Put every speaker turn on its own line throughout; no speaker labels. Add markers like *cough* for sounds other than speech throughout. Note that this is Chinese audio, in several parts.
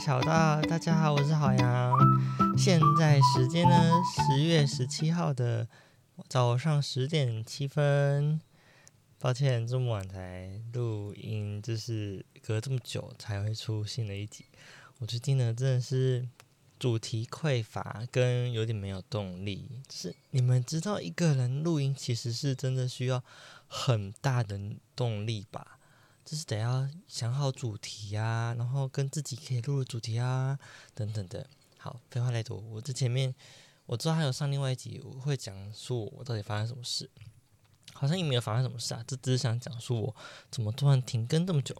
小道，大家好，我是好羊。现在时间呢，十月十七号的早上十点七分。抱歉，这么晚才录音，就是隔这么久才会出新的一集。我最近呢，真的是主题匮乏，跟有点没有动力。是你们知道，一个人录音其实是真的需要很大的动力吧？就是得要想好主题啊，然后跟自己可以录的主题啊，等等的。好，废话太多，我这前面我知道还有上另外一集，我会讲述我到底发生什么事。好像也没有发生什么事啊，这只是想讲述我怎么突然停更这么久。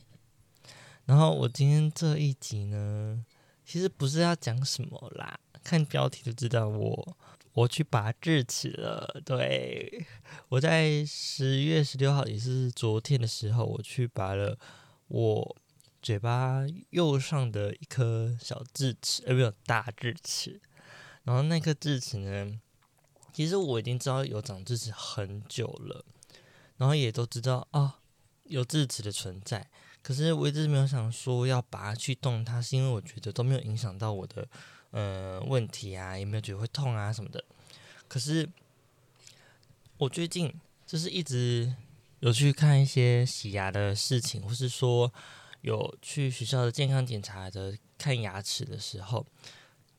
然后我今天这一集呢，其实不是要讲什么啦，看标题就知道我。我去拔智齿了，对，我在十月十六号，也是昨天的时候，我去拔了我嘴巴右上的一颗小智齿，呃，没有大智齿。然后那颗智齿呢，其实我已经知道有长智齿很久了，然后也都知道啊、有智齿的存在，可是我一直没有想说要拔去动它，是因为我觉得都没有影响到我的。呃，问题啊，有没有觉得会痛啊什么的？可是我最近就是一直有去看一些洗牙的事情，或是说有去学校的健康检查的看牙齿的时候，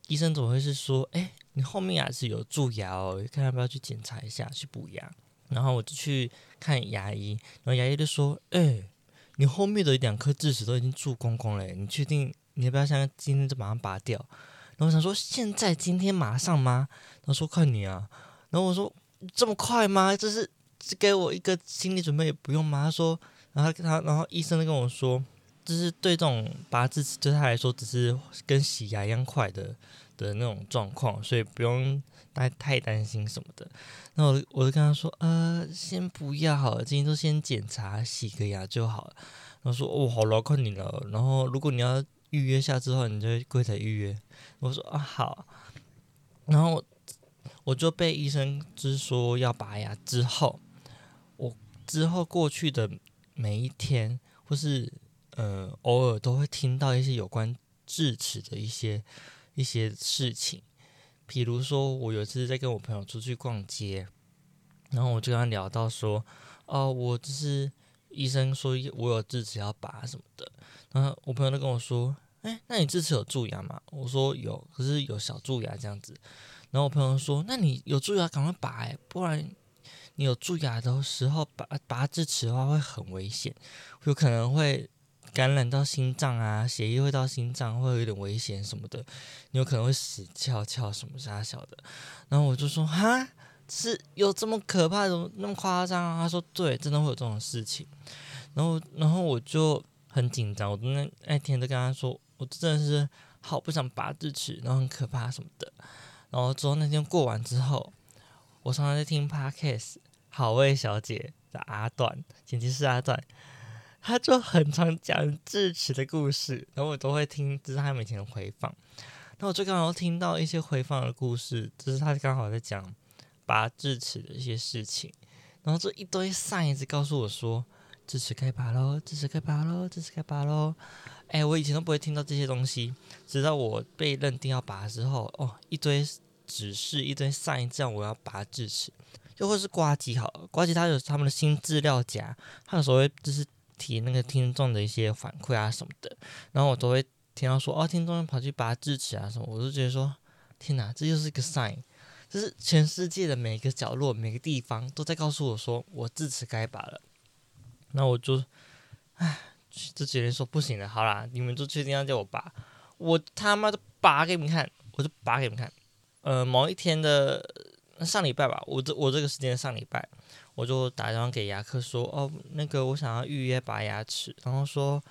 医生总会是说：“哎，你后面牙齿有蛀牙哦，看要不要去检查一下，去补牙。”然后我就去看牙医，然后牙医就说：“哎，你后面的两颗智齿都已经蛀光光了，你确定你要不要像今天就马上拔掉？”然后我想说，现在今天马上吗？他说看你啊。然后我说这么快吗？这是只给我一个心理准备不用吗？他说，然后他然后医生就跟我说，就是对这种拔智齿对他来说只是跟洗牙一样快的的那种状况，所以不用太太担心什么的。那我我就跟他说，呃，先不要好了，今天都先检查洗个牙就好了。然后说哦，好了，快你了。然后如果你要。预约下之后，你就柜台预约。我说啊好，然后我就被医生就说要拔牙之后，我之后过去的每一天，或是呃偶尔都会听到一些有关智齿的一些一些事情。比如说，我有一次在跟我朋友出去逛街，然后我就跟他聊到说，哦，我就是医生说我有智齿要拔什么的，然后我朋友都跟我说。哎，那你智齿有蛀牙吗？我说有，可是有小蛀牙这样子。然后我朋友说，那你有蛀牙赶快拔，不然你有蛀牙的时候拔拔智齿的话会很危险，有可能会感染到心脏啊，血液会到心脏，会有点危险什么的，你有可能会死翘翘什么啥小的。然后我就说哈，是有这么可怕，怎么那么夸张啊？他说对，真的会有这种事情。然后然后我就很紧张，我那那天都跟他说。我真的是好不想拔智齿，然后很可怕什么的。然后之后那天过完之后，我常常在听 Podcast，好味小姐的阿段，剪辑师阿段，他就很常讲智齿的故事，然后我都会听，这是他每天的回放。那我就刚好听到一些回放的故事，就是他刚好在讲拔智齿的一些事情，然后这一堆上一直告诉我说，智齿该拔喽，智齿该拔喽，智齿该拔喽。哎，我以前都不会听到这些东西，直到我被认定要拔之后，哦，一堆指示，一堆 sign，这样我要拔智齿，又或是呱吉好了，呱吉他有他们的新资料夹，它有时候会就是提那个听众的一些反馈啊什么的，然后我都会听到说，哦，听众跑去拔智齿啊什么，我就觉得说，天哪，这就是一个 sign，就是全世界的每个角落、每个地方都在告诉我说，我智齿该拔了，那我就，唉。就直接说不行了，好啦，你们就确定要叫我拔，我他妈的拔给你们看，我就拔给你们看。呃，某一天的上礼拜吧，我这我这个时间上礼拜，我就打电话给牙科说，哦，那个我想要预约拔牙齿，然后说，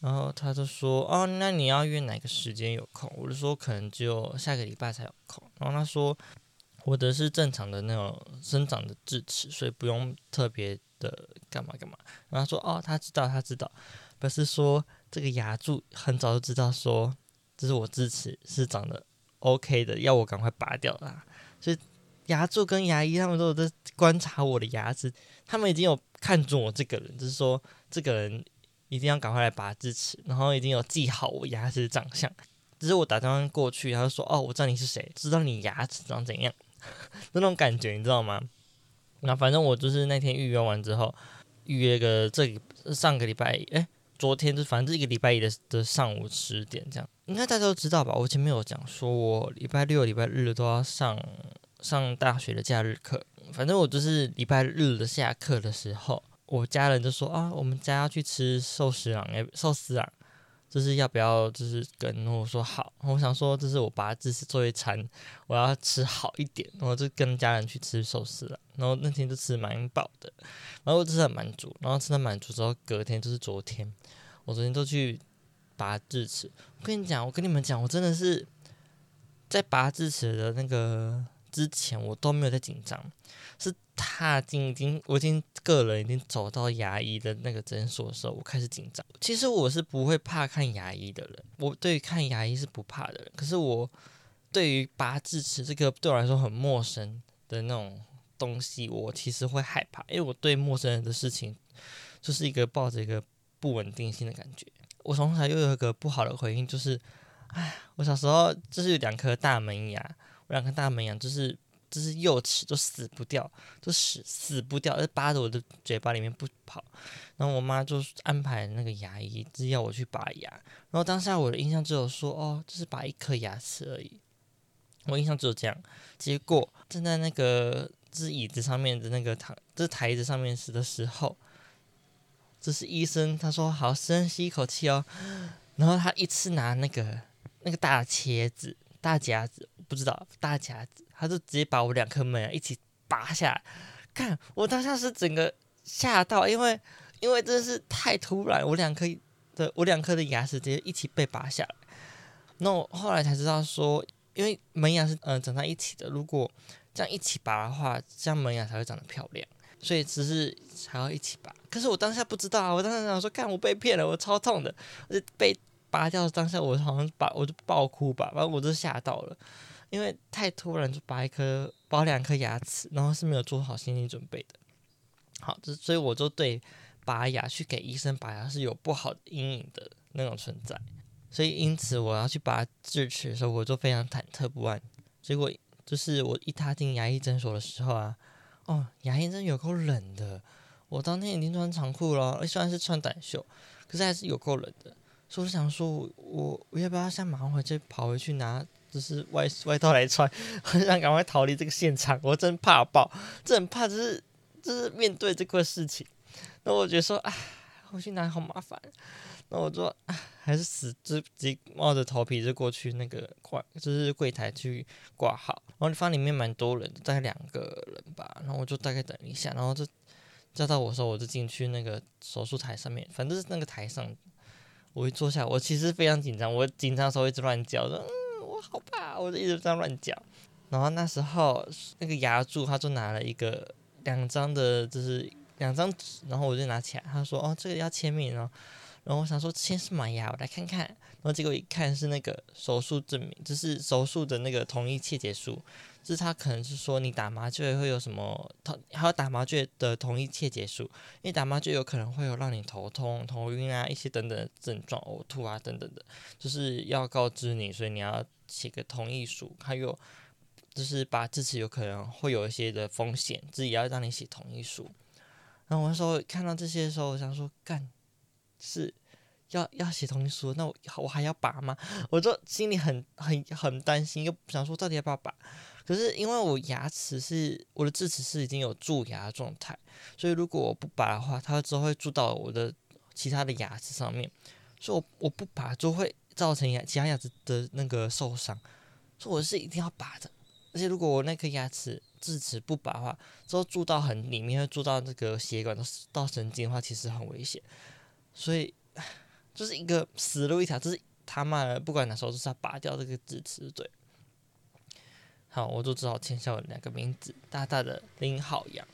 然后他就说，哦，那你要约哪个时间有空？我就说可能只有下个礼拜才有空。然后他说，我的是正常的那种生长的智齿，所以不用特别。的干嘛干嘛？然后说哦，他知道，他知道，不是说这个牙柱很早就知道说，这是我智齿是长得 OK 的，要我赶快拔掉啦。所以牙柱跟牙医他们都有在观察我的牙齿，他们已经有看中我这个人，就是说这个人一定要赶快来拔智齿，然后已经有记好我牙齿的长相。只是我打电话过去，他就说：“哦，我知道你是谁，知道你牙齿长怎样，*laughs* 那种感觉你知道吗？”那反正我就是那天预约完之后，预约个这上个礼拜，哎，昨天就反正一个礼拜一的的上午十点这样，应该大家都知道吧？我前面有讲说我礼拜六、礼拜日都要上上大学的假日课，反正我就是礼拜日的下课的时候，我家人就说啊，我们家要去吃寿司郎，哎，寿司郎。就是要不要，就是跟我说好，我想说这是我爸这次做一餐，我要吃好一点，然后就跟家人去吃寿司了。然后那天就吃蛮饱的，然后我吃的满足，然后吃的满足之后，隔天就是昨天，我昨天都去拔智齿。我跟你讲，我跟你们讲，我真的是在拔智齿的那个之前，我都没有在紧张，是。踏进已经，我已经个人已经走到牙医的那个诊所的时候，我开始紧张。其实我是不会怕看牙医的人，我对于看牙医是不怕的人。可是我对于拔智齿这个对我来说很陌生的那种东西，我其实会害怕，因为我对陌生人的事情就是一个抱着一个不稳定性的感觉。我从小又有一个不好的回应，就是，哎，我小时候就是有两颗大门牙，我两颗大门牙就是。就是幼齿都死不掉，都死死不掉，就扒着我的嘴巴里面不跑。然后我妈就安排那个牙医，只要我去拔牙。然后当下我的印象只有说，哦，就是拔一颗牙齿而已。我印象只有这样。结果站在那个就是椅子上面的那个台，这台子上面时的时候，这是医生，他说好，深吸一口气哦。*gasps* 然后他一次拿那个那个大茄子、大夹子，不知道大家。他就直接把我两颗门牙一起拔下来，看我当下是整个吓到，因为因为真是太突然，我两颗的我两颗的牙齿直接一起被拔下来。那我后来才知道说，因为门牙是嗯长在一起的，如果这样一起拔的话，这样门牙才会长得漂亮，所以只是还要一起拔。可是我当下不知道啊，我当时想说，看我被骗了，我超痛的，我就被拔掉当下，我好像把我就爆哭吧，反正我就吓到了。因为太突然，就拔一颗、拔两颗牙齿，然后是没有做好心理准备的。好，这所以我就对拔牙去给医生拔牙是有不好的阴影的那种存在。所以因此我要去拔智齿的时候，我就非常忐忑不安。结果就是我一踏进牙医诊所的时候啊，哦，牙医真有够冷的。我当天已经穿长裤了，虽然是穿短袖，可是还是有够冷的。所以我想说我，我我要不要先马上回去跑回去拿？就是外外套来穿，很想赶快逃离这个现场。我真怕爆，真怕，就是就是面对这个事情。那我觉得说，哎，回去拿好麻烦。那我说，哎，还是死直直冒着头皮就过去那个挂，就是柜台去挂号。然后发现里面蛮多人，大概两个人吧。然后我就大概等一下，然后就叫到我的时候，我就进去那个手术台上面，反正是那个台上，我一坐下，我其实非常紧张，我紧张的时候一直乱叫，说嗯。我好怕，我就一直在乱讲。然后那时候那个牙柱他就拿了一个两张的，就是两张纸，然后我就拿起来，他说：“哦，这个要签名哦。”然后我想说签什么呀？我来看看。然后结果一看是那个手术证明，就是手术的那个同意切结书。就是他可能是说你打麻醉会有什么他，还有打麻醉的同意切结书，因为打麻醉有可能会有让你头痛、头晕啊一些等等的症状、呕吐啊等等的，就是要告知你，所以你要写个同意书。还有就是拔智齿有可能会有一些的风险，自己要让你写同意书。然后我那时候看到这些的时候，我想说干是要要写同意书，那我我还要拔吗？我就心里很很很担心，又想说到底要不要拔。可是因为我牙齿是我的智齿是已经有蛀牙状态，所以如果我不拔的话，它之后会蛀到我的其他的牙齿上面，所以我我不拔就会造成牙其他牙齿的那个受伤，所以我是一定要拔的。而且如果我那颗牙齿智齿不拔的话，之后蛀到很里面会蛀到那个血管到到神经的话，其实很危险。所以就是一个死路一条，就是他妈的不管哪时候就是要拔掉这个智齿，对。好，我就只好签下了两个名字，大大的林好阳，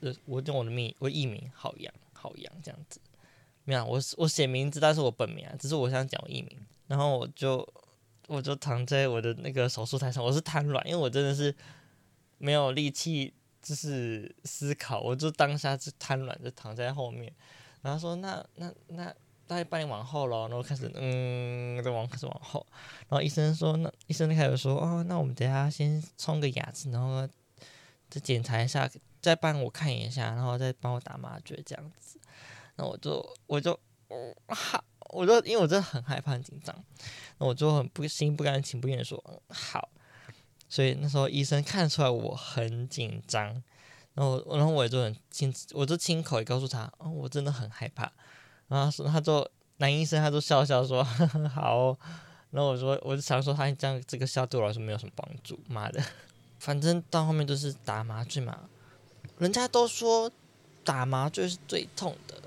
呃，我用我的名，我艺名好阳，好阳这样子。没有，我我写名字，但是我本名啊，只是我想讲我艺名。然后我就我就躺在我的那个手术台上，我是瘫软，因为我真的是没有力气，就是思考，我就当下是瘫软，就躺在后面。然后说那那那大概半年往后了，然后开始嗯，再往开始往后，然后医生说，那医生就开始说，哦，那我们等下先冲个牙齿，然后再检查一下，再帮我看一下，然后再帮我打麻醉这样子。那我就我就好，我就因为我真的很害怕很紧张，那我就很不心不甘情不愿的说好。所以那时候医生看出来我很紧张，然后然后我也就很亲，我就亲口也告诉他，哦，我真的很害怕。然后说他就男医生他就笑笑说 *laughs* 好哦，然后我说我就想说他这样这个笑对我来说没有什么帮助，妈的，反正到后面都是打麻醉嘛，人家都说打麻醉是最痛的，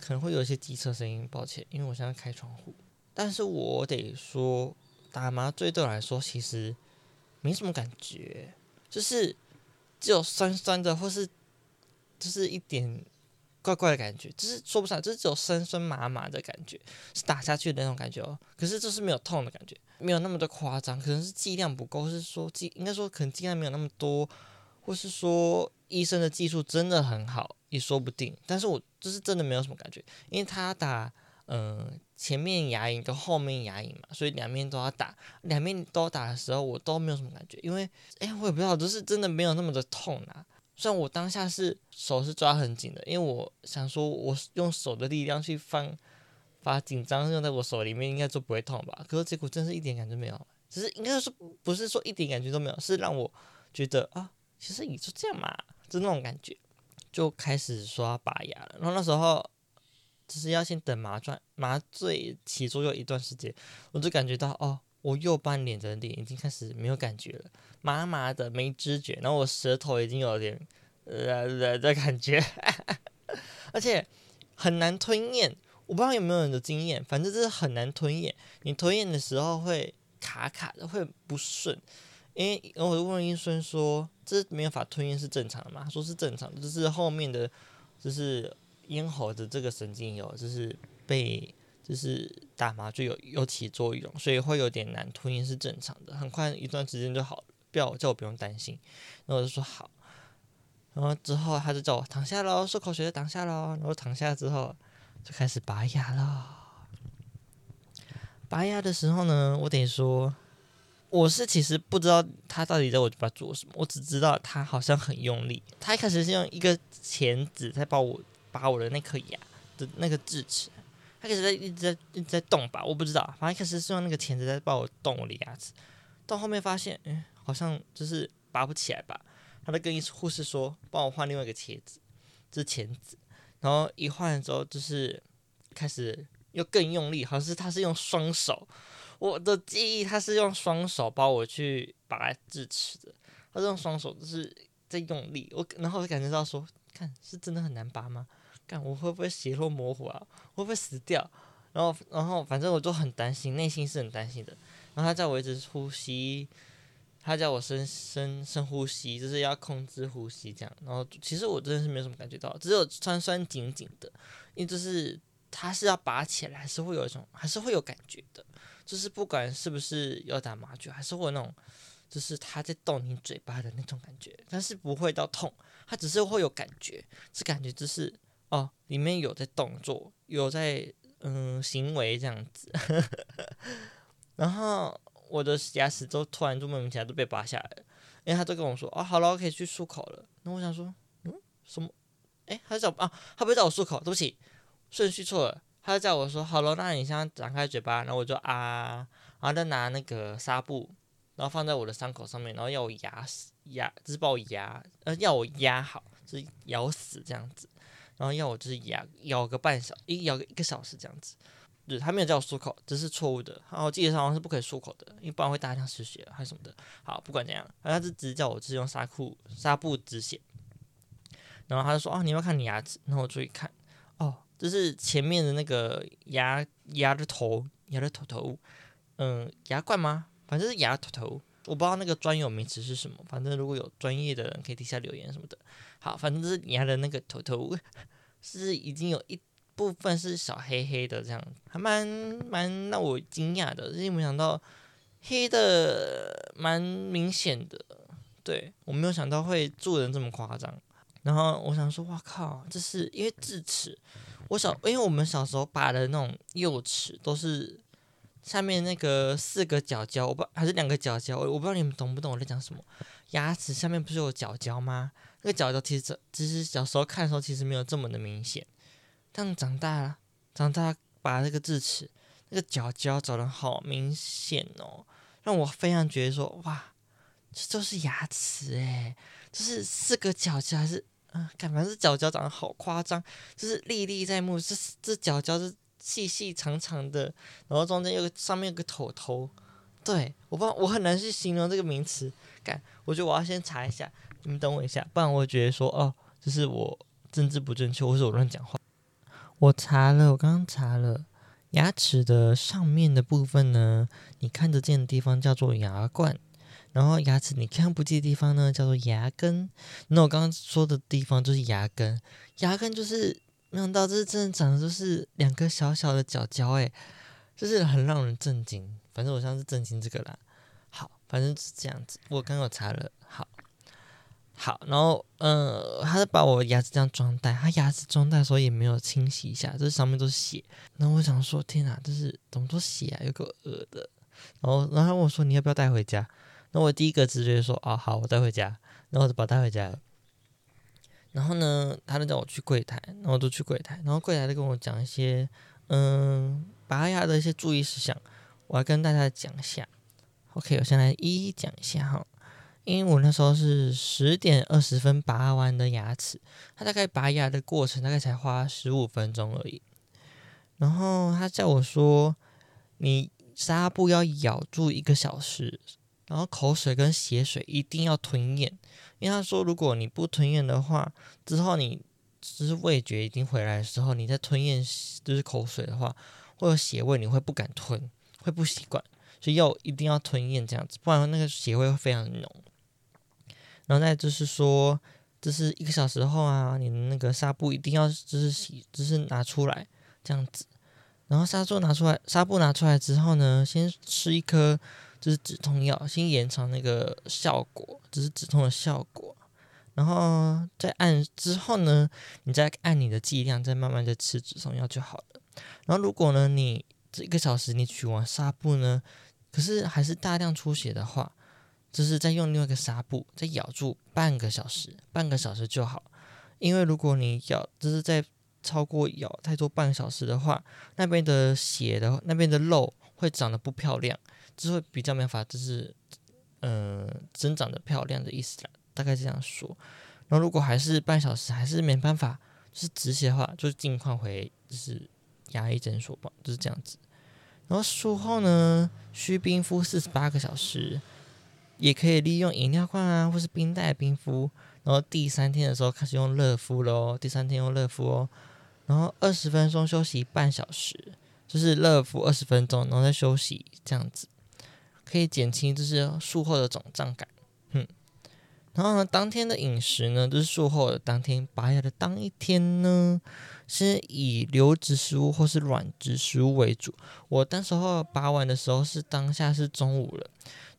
可能会有一些机车声音，抱歉，因为我现在开窗户，但是我得说打麻醉对我来说其实。没什么感觉，就是只有酸酸的，或是就是一点怪怪的感觉，就是说不上，就是只有酸酸麻麻的感觉，是打下去的那种感觉哦。可是就是没有痛的感觉，没有那么的夸张，可能是剂量不够，或是说剂应该说可能剂量没有那么多，或是说医生的技术真的很好，也说不定。但是我就是真的没有什么感觉，因为他打。嗯，前面牙龈跟后面牙龈嘛，所以两面都要打。两面都打的时候，我都没有什么感觉，因为哎、我也不知道，就是真的没有那么的痛啊。虽然我当下是手是抓很紧的，因为我想说，我用手的力量去放，把紧张用在我手里面，应该就不会痛吧。可是结果真是一点感觉没有，只是应该说不是说一点感觉都没有，是让我觉得啊，其实也就这样嘛，就那种感觉，就开始刷拔牙了。然后那时候。就是要先等麻醉麻醉起作用一段时间，我就感觉到哦，我右半脸的脸已经开始没有感觉了，麻麻的没知觉，然后我舌头已经有点呃呃的感觉，*laughs* 而且很难吞咽。我不知道有没有人的经验，反正就是很难吞咽。你吞咽的时候会卡卡的，会不顺。因为我就问医生说，这没有法吞咽是正常的吗？他说是正常的，就是后面的，就是。咽喉的这个神经有，就是被就是打麻醉有有起作用，所以会有点难吞咽是正常的，很快一段时间就好了，不要叫我不用担心。然后我就说好，然后之后他就叫我躺下喽，漱口水就躺下喽，然后躺下之后就开始拔牙了。拔牙的时候呢，我得说，我是其实不知道他到底在我嘴巴做什么，我只知道他好像很用力，他一开始是用一个钳子在帮我。拔我的那颗牙的那个智齿，他开始在一直在一直在动吧，我不知道，反正开始是用那个钳子在帮我动我的牙齿，到后面发现，哎，好像就是拔不起来吧，他在跟护士说，帮我换另外一个钳子，这钳子，然后一换之后就是开始又更用力，好像是他是用双手，我的记忆他是用双手帮我去拔智齿的，他是用双手就是在用力，我然后我感觉到说，看是真的很难拔吗？看我会不会血肉模糊啊？会不会死掉？然后，然后反正我就很担心，内心是很担心的。然后他叫我一直呼吸，他叫我深深深呼吸，就是要控制呼吸这样。然后其实我真的是没有什么感觉到，只有酸酸紧紧的，因为就是他是要拔起来，还是会有一种，还是会有感觉的。就是不管是不是要打麻醉，还是会有那种，就是他在动你嘴巴的那种感觉，但是不会到痛，他只是会有感觉，这感觉就是。哦，里面有在动作，有在嗯行为这样子，*laughs* 然后我的牙齿都突然就莫名其妙都被拔下来了，因为他就跟我说，哦，好了，可以去漱口了。那我想说，嗯，什么？诶，他叫啊，他不是叫我漱口，对不起，顺序错了。他就叫我说，好了，那你现在张开嘴巴，然后我就啊，然后再拿那个纱布，然后放在我的伤口上面，然后要我压死压，就是把我压，呃，要我压好，就是咬死这样子。然后要我就是咬咬个半小，一咬个一个小时这样子，对，他没有叫我漱口，这是错误的。然后我记得好像是不可以漱口的，因为不然会大量失血还是什么的。好，不管怎样，他是只是叫我是用纱裤纱布止血。然后他就说：“哦，你要，要看你牙齿。”然后我注意看，哦，这是前面的那个牙牙的头，牙的头头，嗯，牙冠吗？反正是牙头头。我不知道那个专有名词是什么，反正如果有专业的人可以底下留言什么的。好，反正就是牙的那个头头 *laughs* 是已经有一部分是小黑黑的，这样还蛮蛮让我惊讶的，因为没想到黑的蛮明显的，对，我没有想到会蛀人这么夸张。然后我想说，哇靠，这是因为智齿，我小，因为我们小时候拔的那种幼齿都是下面那个四个角角，我不还是两个角角，我我不知道你们懂不懂我在讲什么。牙齿下面不是有角角吗？那个角角其实其实小时候看的时候其实没有这么的明显，但长大了，长大把那个智齿，那个角角长得好明显哦，让我非常觉得说哇，这都是牙齿诶，就是四个角角还是？嗯，感觉是角角长得好夸张，就是历历在目。这这角角是细细长长的，然后中间有个上面有个头头。对，我不知道，我很难去形容这个名词。干，我觉得我要先查一下，你等我一下，不然我觉得说哦，这是我政治不正确，或是我乱讲话。我查了，我刚刚查了，牙齿的上面的部分呢，你看得见的地方叫做牙冠。然后牙齿你看不见的地方呢，叫做牙根。那我刚刚说的地方就是牙根，牙根就是没想到这是真的长的就是两个小小的角角，诶，就是很让人震惊。反正我像是震惊这个啦。好，反正是这样子。我刚刚有查了，好，好，然后呃，他是把我牙齿这样装袋，他牙齿装袋的时候也没有清洗一下，这上面都是血。然后我想说，天哪，这是怎么多血啊，有个恶的。然后，然后我说，你要不要带回家？那我第一个直觉说，哦，好，我带回家，然后我就把带回家了。然后呢，他就叫我去柜台，然后我就去柜台，然后柜台就跟我讲一些，嗯，拔牙的一些注意事项，我要跟大家讲一下。OK，我先来一一讲一下哈，因为我那时候是十点二十分拔完的牙齿，他大概拔牙的过程大概才花十五分钟而已。然后他叫我说，你纱布要咬住一个小时。然后口水跟血水一定要吞咽，因为他说，如果你不吞咽的话，之后你就是味觉已经回来的时候，你再吞咽就是口水的话，会有血味，你会不敢吞，会不习惯，所以要一定要吞咽这样子，不然那个血味会非常浓。然后再就是说，就是一个小时后啊，你的那个纱布一定要就是洗，就是拿出来这样子。然后纱布拿出来，纱布拿出来之后呢，先吃一颗。就是止痛药，先延长那个效果，只是止痛的效果。然后再按之后呢，你再按你的剂量，再慢慢的吃止痛药就好了。然后如果呢，你这一个小时你取完纱布呢，可是还是大量出血的话，就是再用另外一个纱布再咬住半个小时，半个小时就好。因为如果你咬，就是在超过咬太多半个小时的话，那边的血的那边的肉会长得不漂亮。就会比较没法，就是嗯、增长的漂亮的意思啦，大概这样说。然后如果还是半小时还是没办法，就是止血的话，就尽快回就是牙医诊所吧，就是这样子。然后术后呢，需冰敷四十八个小时，也可以利用饮料罐啊，或是冰袋冰敷。然后第三天的时候开始用热敷喽，第三天用热敷哦。然后二十分钟休息半小时，就是热敷二十分钟，然后再休息这样子。可以减轻就是术后的肿胀感，嗯，然后呢，当天的饮食呢，就是术后的当天拔牙的当一天呢，是以流质食物或是软质食物为主。我当时候拔完的时候是当下是中午了，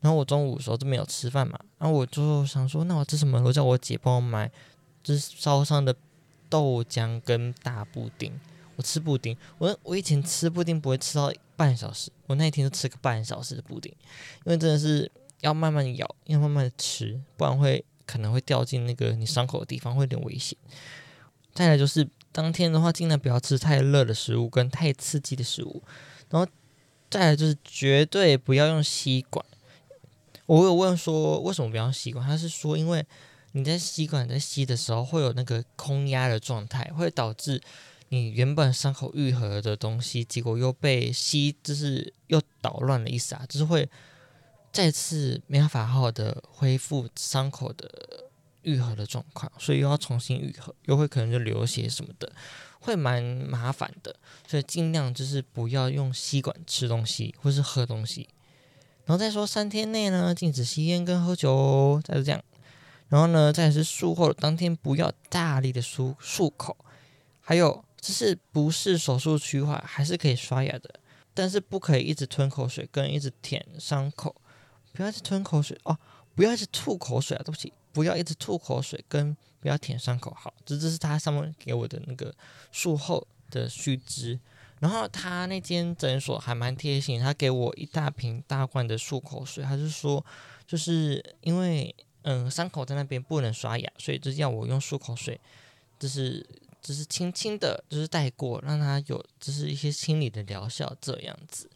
然后我中午的时候都没有吃饭嘛，然后我就想说，那我吃什么？我叫我姐帮我买，就是烧伤的豆浆跟大布丁。我吃布丁，我我以前吃布丁不会吃到半小时，我那一天就吃个半小时的布丁，因为真的是要慢慢咬，要慢慢吃，不然会可能会掉进那个你伤口的地方，会有点危险。再来就是当天的话，尽量不要吃太热的食物跟太刺激的食物，然后再来就是绝对不要用吸管。我有问说为什么不要吸管，他是说因为你在吸管在吸的时候会有那个空压的状态，会导致。你原本伤口愈合的东西，结果又被吸，就是又捣乱了意思啊，就是会再次没办法好好的恢复伤口的愈合的状况，所以又要重新愈合，又会可能就流血什么的，会蛮麻烦的，所以尽量就是不要用吸管吃东西或是喝东西，然后再说三天内呢，禁止吸烟跟喝酒哦，再是这样，然后呢，再是术后当天不要大力的漱漱口，还有。就是不是手术区的话，还是可以刷牙的，但是不可以一直吞口水跟一直舔伤口，不要一直吞口水哦，不要一直吐口水啊，对不起，不要一直吐口水跟不要舔伤口。好，这这是他上面给我的那个术后的须知。然后他那间诊所还蛮贴心，他给我一大瓶大罐的漱口水，他是说，就是因为嗯伤口在那边不能刷牙，所以就要我用漱口水，就是就是轻轻的，就是带过，让他有就是一些清理的疗效这样子。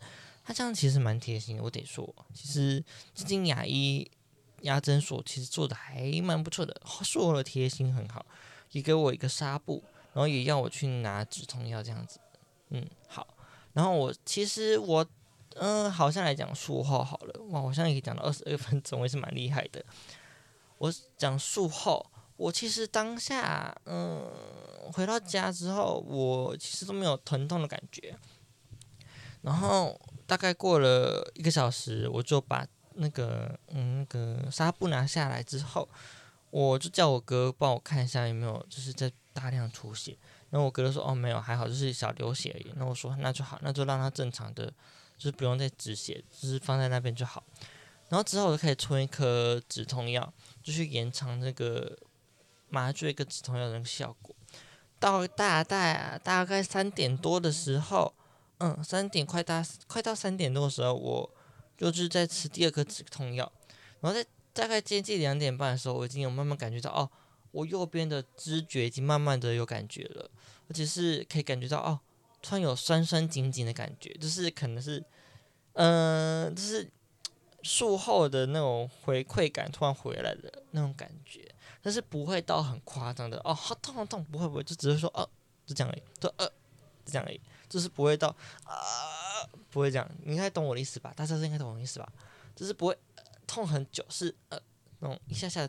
他这样其实蛮贴心的，我得说，其实这间牙医牙诊所其实做的还蛮不错的，说了贴心很好，也给我一个纱布，然后也要我去拿止痛药这样子。嗯，好。然后我其实我，嗯、好像来讲术后好了。哇，我现在可以讲到二十二分钟，也是蛮厉害的。我讲术后，我其实当下，嗯，回到家之后，我其实都没有疼痛的感觉。然后大概过了一个小时，我就把那个，嗯，那个纱布拿下来之后，我就叫我哥帮我看一下有没有，就是在大量出血。然后我哥就说：“哦，没有，还好，就是小流血而已。”那我说：“那就好，那就让他正常的，就是不用再止血，就是放在那边就好。”然后之后我就可以吞一颗止痛药，就去延长那个麻醉跟止痛药的那个效果。到大概，大概三点多的时候，嗯，三点快到快到三点多的时候，我就是在吃第二颗止痛药。然后在大概接近两点半的时候，我已经有慢慢感觉到哦。我右边的知觉已经慢慢的有感觉了，而且是可以感觉到哦，突然有酸酸紧紧的感觉，就是可能是，嗯、就是术后的那种回馈感突然回来的那种感觉，但是不会到很夸张的哦，好痛好痛，不会不会，就只是说哦，就这样而已，就呃，就这样而已，就是不会到啊、不会这样，你应该懂我的意思吧？大家都应该懂我的意思吧？就是不会、痛很久，是呃那种一下下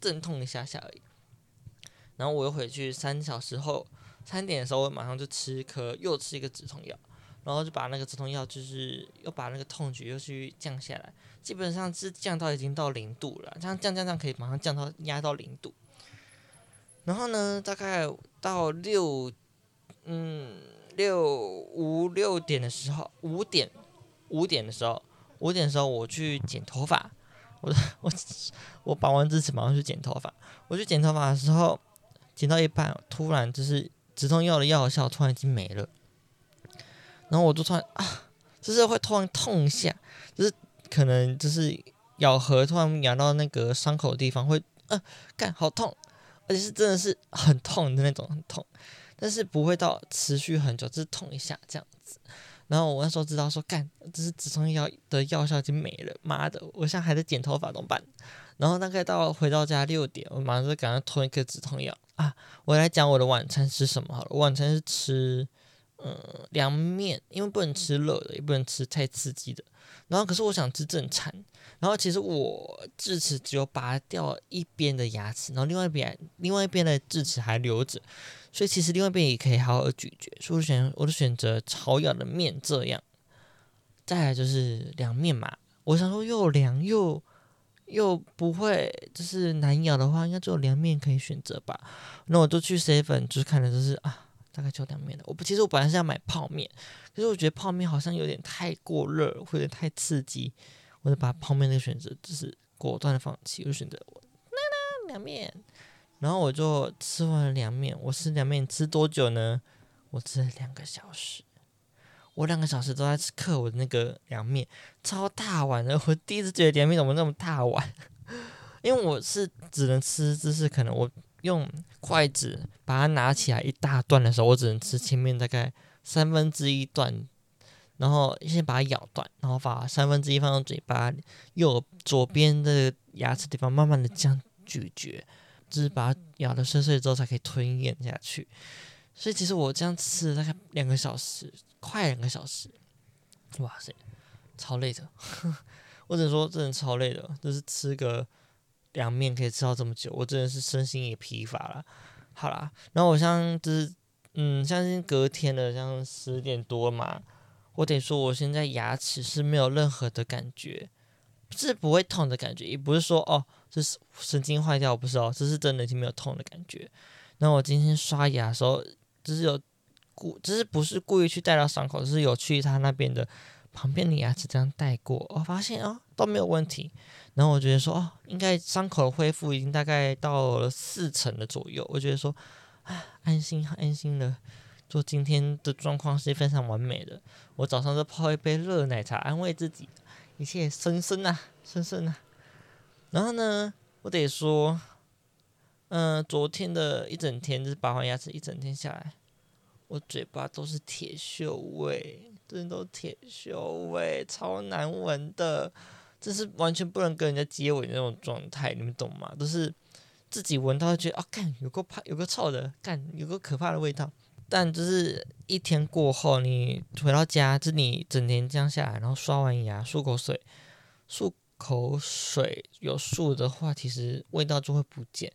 阵痛一下下而已。然后我又回去三小时后，三点的时候我马上就吃一颗，又吃一个止痛药，然后就把那个止痛药就是又把那个痛觉又去降下来，基本上是降到已经到零度了，这样降降降可以马上降到压到零度。然后呢，大概到六嗯六五六点的时候，五点五点的时候，五点的时候我去剪头发，我我我拔完智齿马上去剪头发，我去剪头发的时候。剪到一半，突然就是止痛药的药效突然已经没了，然后我就突然啊，就是会突然痛一下，就是可能就是咬合突然咬到那个伤口的地方会，呃，干好痛，而且是真的是很痛的那种很痛，但是不会到持续很久，就是痛一下这样子。然后我那时候知道说，干，这是止痛药的药效已经没了，妈的，我现在还在剪头发怎么办？然后大概到回到家六点，我马上就赶快吞一颗止痛药啊！我来讲我的晚餐吃什么好了。晚餐是吃嗯凉面，因为不能吃热的，也不能吃太刺激的。然后可是我想吃正餐。然后其实我智齿只有拔掉一边的牙齿，然后另外一边另外一边的智齿还留着，所以其实另外一边也可以好好咀嚼。所以我选我就选择炒咬的面这样。再来就是凉面嘛，我想说又凉又。又不会，就是难咬的话，应该只有凉面可以选择吧。那我就去 seven，就是看的就是啊，大概就凉面了。我不，其实我本来是要买泡面，可是我觉得泡面好像有点太过热，或者太刺激，我就把泡面的选择就是果断的放弃，我就选择我那那凉面。然后我就吃完了凉面，我吃凉面吃多久呢？我吃了两个小时。我两个小时都在吃嗑我的那个凉面，超大碗的。*laughs* 我第一次觉得凉面怎么那么大碗？*laughs* 因为我是只能吃，就是可能我用筷子把它拿起来一大段的时候，我只能吃前面大概三分之一段，然后先把它咬断，然后把三分之一放到嘴巴右左边的牙齿地方，慢慢的这样咀嚼，就是把它咬得碎碎之后才可以吞咽下去。所以其实我这样吃了大概两个小时。快两个小时，哇塞，超累的！*laughs* 我只能说，真的超累的。就是吃个凉面可以吃到这么久，我真的是身心也疲乏了。好啦，然后我像就是，嗯，像是隔天的，像十点多嘛，我得说，我现在牙齿是没有任何的感觉，是不会痛的感觉，也不是说哦，这是神经坏掉，不是哦，这是真的已经没有痛的感觉。然后我今天刷牙的时候，就是有。故只是不是故意去带到伤口，只是有去他那边的旁边的牙齿这样带过，我发现哦都没有问题，然后我觉得说哦应该伤口的恢复已经大概到了四成的左右，我觉得说啊安心安心了，说今天的状况是非常完美的。我早上就泡一杯热奶茶，安慰自己，一切顺顺啊，顺顺啊。然后呢，我得说，嗯、昨天的一整天就是拔完牙齿一整天下来，我嘴巴都是铁锈味，真的都铁锈味，超难闻的。这是完全不能跟人家接吻那种状态，你们懂吗？都是自己闻到觉得啊，干有个怕，有个臭的，干有个可怕的味道。但就是一天过后，你回到家，就你整天这样下来，然后刷完牙，漱口水，漱口水有漱的话，其实味道就会不见。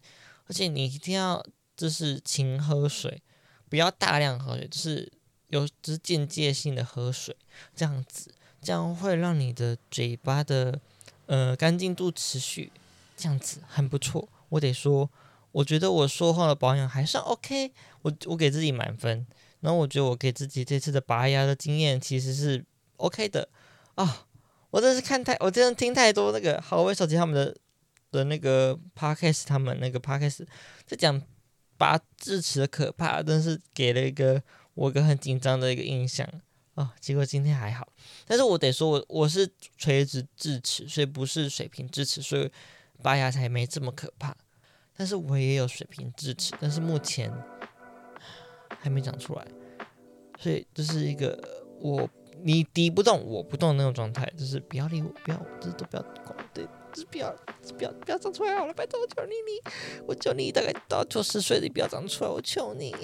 而且你一定要就是勤喝水，不要大量喝水，就是有就是间接性的喝水，这样子。这样会让你的嘴巴的呃干净度持续，这样子很不错。我得说，我觉得我说话的保养还算 OK，我我给自己满分。然后我觉得我给自己这次的拔牙的经验其实是 OK 的啊、我真是看太，我真的听太多那个好味手机他们的的那个 Podcast，他们那个 Podcast 在讲拔智齿的可怕，真是给了一个我一个很紧张的一个印象。哦，结果今天还好，但是我得说，我我是垂直智齿，所以不是水平智齿，所以拔牙才没这么可怕。但是我也有水平智齿，但是目前还没长出来，所以这是一个我你敌不动我不动那种状态，就是不要理我，不要，这都不要管，对，不要，就是不要，不要长出来好了，拜托，求你，你，我求你，大概到九十岁你不要长出来，我求你。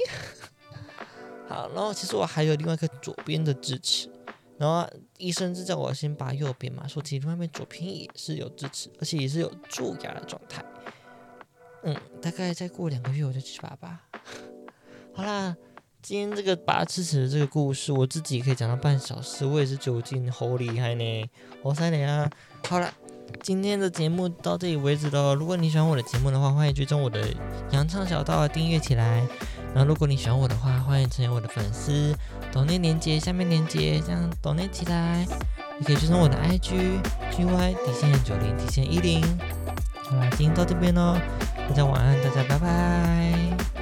*laughs* 好，然后其实我还有另外一个左边的智齿，然后医生是叫我先拔右边嘛，说其实外面左边也是有智齿，而且也是有蛀牙的状态。嗯，大概再过两个月我就去拔吧。*laughs* 好啦，今天这个拔智齿的这个故事，我自己可以讲到半小时，我也是酒精好厉害呢，好犀利啊！好了，今天的节目到这里为止喽。如果你喜欢我的节目的话，欢迎追踪我的羊肠小道，订阅起来。然后，如果你喜欢我的话，欢迎成为我的粉丝。抖内连接下面连接，这样抖内起来。也可以追踪我的 IG GY 底线九零底线一零。好啦，今天到这边喽，大家晚安，大家拜拜。